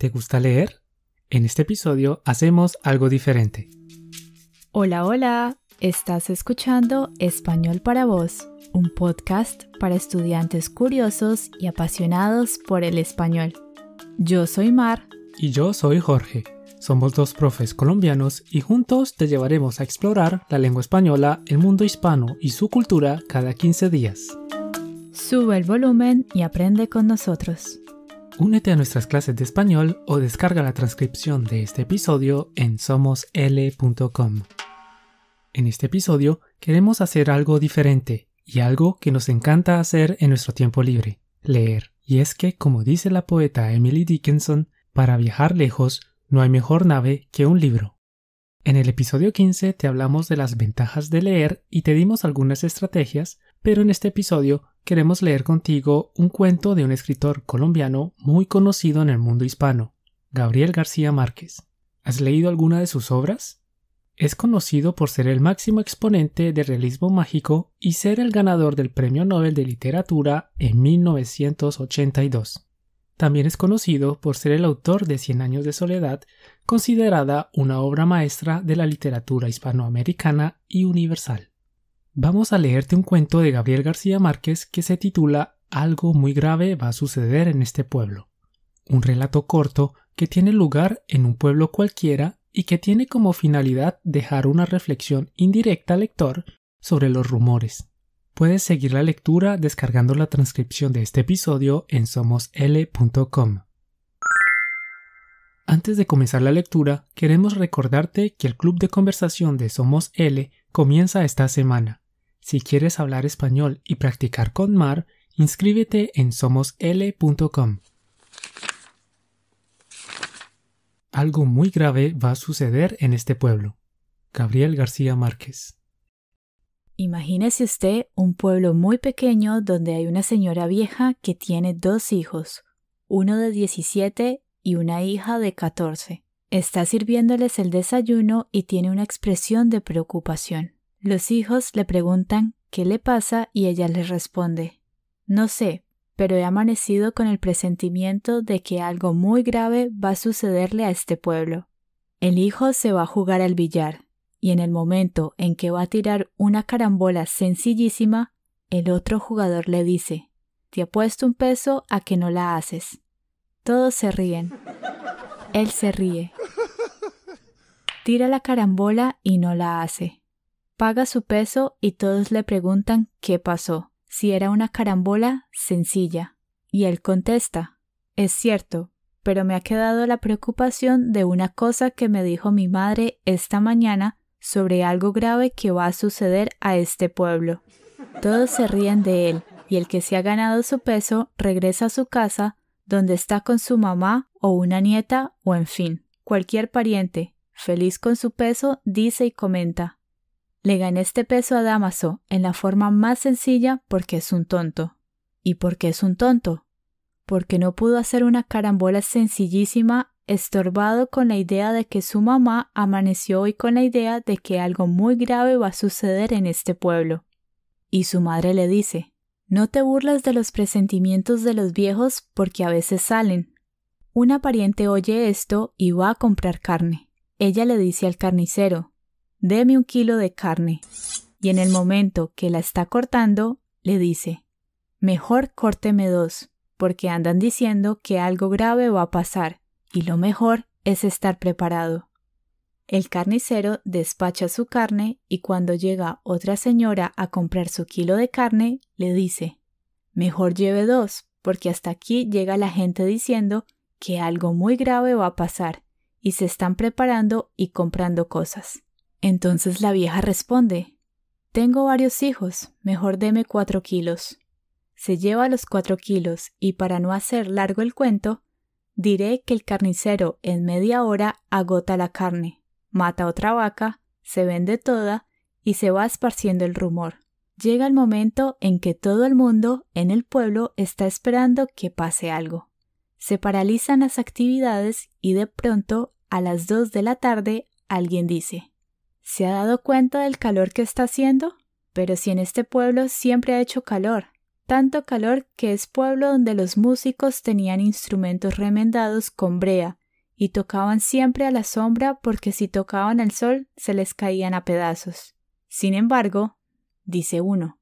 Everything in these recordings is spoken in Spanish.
¿Te gusta leer? En este episodio hacemos algo diferente. Hola, hola. Estás escuchando Español para vos, un podcast para estudiantes curiosos y apasionados por el español. Yo soy Mar. Y yo soy Jorge. Somos dos profes colombianos y juntos te llevaremos a explorar la lengua española, el mundo hispano y su cultura cada 15 días. Sube el volumen y aprende con nosotros. Únete a nuestras clases de español o descarga la transcripción de este episodio en somosl.com. En este episodio queremos hacer algo diferente y algo que nos encanta hacer en nuestro tiempo libre, leer. Y es que, como dice la poeta Emily Dickinson, para viajar lejos no hay mejor nave que un libro. En el episodio 15 te hablamos de las ventajas de leer y te dimos algunas estrategias, pero en este episodio queremos leer contigo un cuento de un escritor colombiano muy conocido en el mundo hispano, Gabriel García Márquez. ¿Has leído alguna de sus obras? Es conocido por ser el máximo exponente del realismo mágico y ser el ganador del Premio Nobel de Literatura en 1982. También es conocido por ser el autor de Cien años de soledad, considerada una obra maestra de la literatura hispanoamericana y universal. Vamos a leerte un cuento de Gabriel García Márquez que se titula Algo muy grave va a suceder en este pueblo. Un relato corto que tiene lugar en un pueblo cualquiera y que tiene como finalidad dejar una reflexión indirecta al lector sobre los rumores. Puedes seguir la lectura descargando la transcripción de este episodio en somosl.com. Antes de comenzar la lectura, queremos recordarte que el club de conversación de Somos L comienza esta semana. Si quieres hablar español y practicar con Mar, inscríbete en somosl.com. Algo muy grave va a suceder en este pueblo. Gabriel García Márquez. Imagínese usted un pueblo muy pequeño donde hay una señora vieja que tiene dos hijos, uno de 17 y una hija de 14. Está sirviéndoles el desayuno y tiene una expresión de preocupación. Los hijos le preguntan qué le pasa y ella les responde No sé, pero he amanecido con el presentimiento de que algo muy grave va a sucederle a este pueblo. El hijo se va a jugar al billar, y en el momento en que va a tirar una carambola sencillísima, el otro jugador le dice Te apuesto un peso a que no la haces. Todos se ríen. Él se ríe. Tira la carambola y no la hace. Paga su peso y todos le preguntan qué pasó si era una carambola sencilla. Y él contesta Es cierto, pero me ha quedado la preocupación de una cosa que me dijo mi madre esta mañana sobre algo grave que va a suceder a este pueblo. Todos se ríen de él, y el que se ha ganado su peso regresa a su casa, donde está con su mamá o una nieta o en fin, cualquier pariente, feliz con su peso, dice y comenta le gané este peso a Damaso en la forma más sencilla porque es un tonto. ¿Y por qué es un tonto? Porque no pudo hacer una carambola sencillísima estorbado con la idea de que su mamá amaneció hoy con la idea de que algo muy grave va a suceder en este pueblo. Y su madre le dice No te burlas de los presentimientos de los viejos porque a veces salen. Una pariente oye esto y va a comprar carne. Ella le dice al carnicero deme un kilo de carne. Y en el momento que la está cortando, le dice, mejor córteme dos, porque andan diciendo que algo grave va a pasar, y lo mejor es estar preparado. El carnicero despacha su carne y cuando llega otra señora a comprar su kilo de carne, le dice, mejor lleve dos, porque hasta aquí llega la gente diciendo que algo muy grave va a pasar, y se están preparando y comprando cosas. Entonces la vieja responde Tengo varios hijos, mejor deme cuatro kilos. Se lleva los cuatro kilos y para no hacer largo el cuento, diré que el carnicero en media hora agota la carne, mata otra vaca, se vende toda y se va esparciendo el rumor. Llega el momento en que todo el mundo en el pueblo está esperando que pase algo. Se paralizan las actividades y de pronto, a las dos de la tarde, alguien dice ¿Se ha dado cuenta del calor que está haciendo? Pero si en este pueblo siempre ha hecho calor. tanto calor que es pueblo donde los músicos tenían instrumentos remendados con brea y tocaban siempre a la sombra porque si tocaban al sol se les caían a pedazos. Sin embargo, dice uno,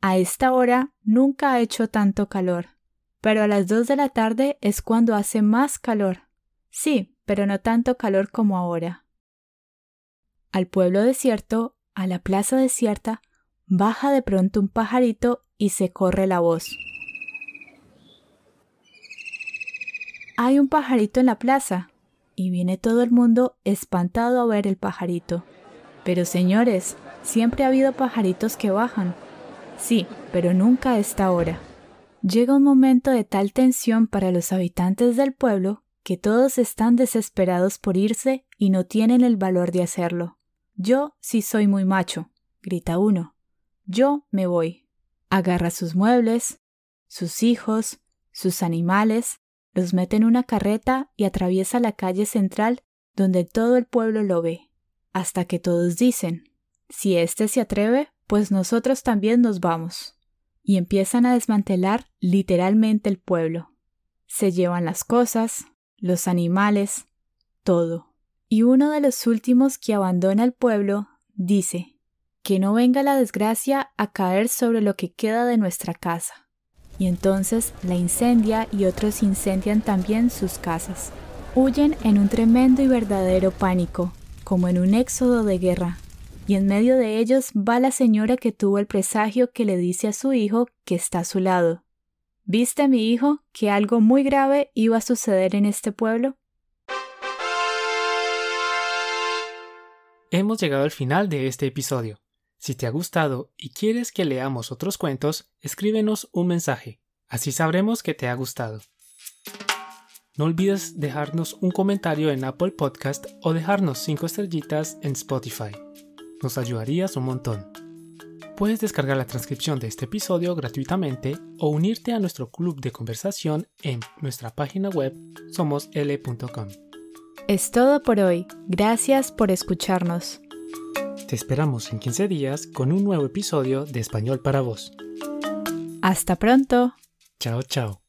a esta hora nunca ha hecho tanto calor, pero a las dos de la tarde es cuando hace más calor. Sí, pero no tanto calor como ahora. Al pueblo desierto, a la plaza desierta, baja de pronto un pajarito y se corre la voz. Hay un pajarito en la plaza, y viene todo el mundo espantado a ver el pajarito. Pero señores, siempre ha habido pajaritos que bajan. Sí, pero nunca a esta hora. Llega un momento de tal tensión para los habitantes del pueblo que todos están desesperados por irse y no tienen el valor de hacerlo. Yo sí soy muy macho, grita uno. Yo me voy agarra sus muebles, sus hijos, sus animales, los mete en una carreta y atraviesa la calle central donde todo el pueblo lo ve, hasta que todos dicen, si éste se atreve, pues nosotros también nos vamos. Y empiezan a desmantelar literalmente el pueblo. Se llevan las cosas, los animales, todo. Y uno de los últimos que abandona el pueblo dice, que no venga la desgracia a caer sobre lo que queda de nuestra casa. Y entonces la incendia y otros incendian también sus casas. Huyen en un tremendo y verdadero pánico, como en un éxodo de guerra. Y en medio de ellos va la señora que tuvo el presagio que le dice a su hijo que está a su lado. ¿Viste, mi hijo, que algo muy grave iba a suceder en este pueblo? Hemos llegado al final de este episodio. Si te ha gustado y quieres que leamos otros cuentos, escríbenos un mensaje, así sabremos que te ha gustado. No olvides dejarnos un comentario en Apple Podcast o dejarnos 5 estrellitas en Spotify. Nos ayudarías un montón. Puedes descargar la transcripción de este episodio gratuitamente o unirte a nuestro club de conversación en nuestra página web somosl.com. Es todo por hoy. Gracias por escucharnos. Te esperamos en 15 días con un nuevo episodio de Español para vos. Hasta pronto. Chao, chao.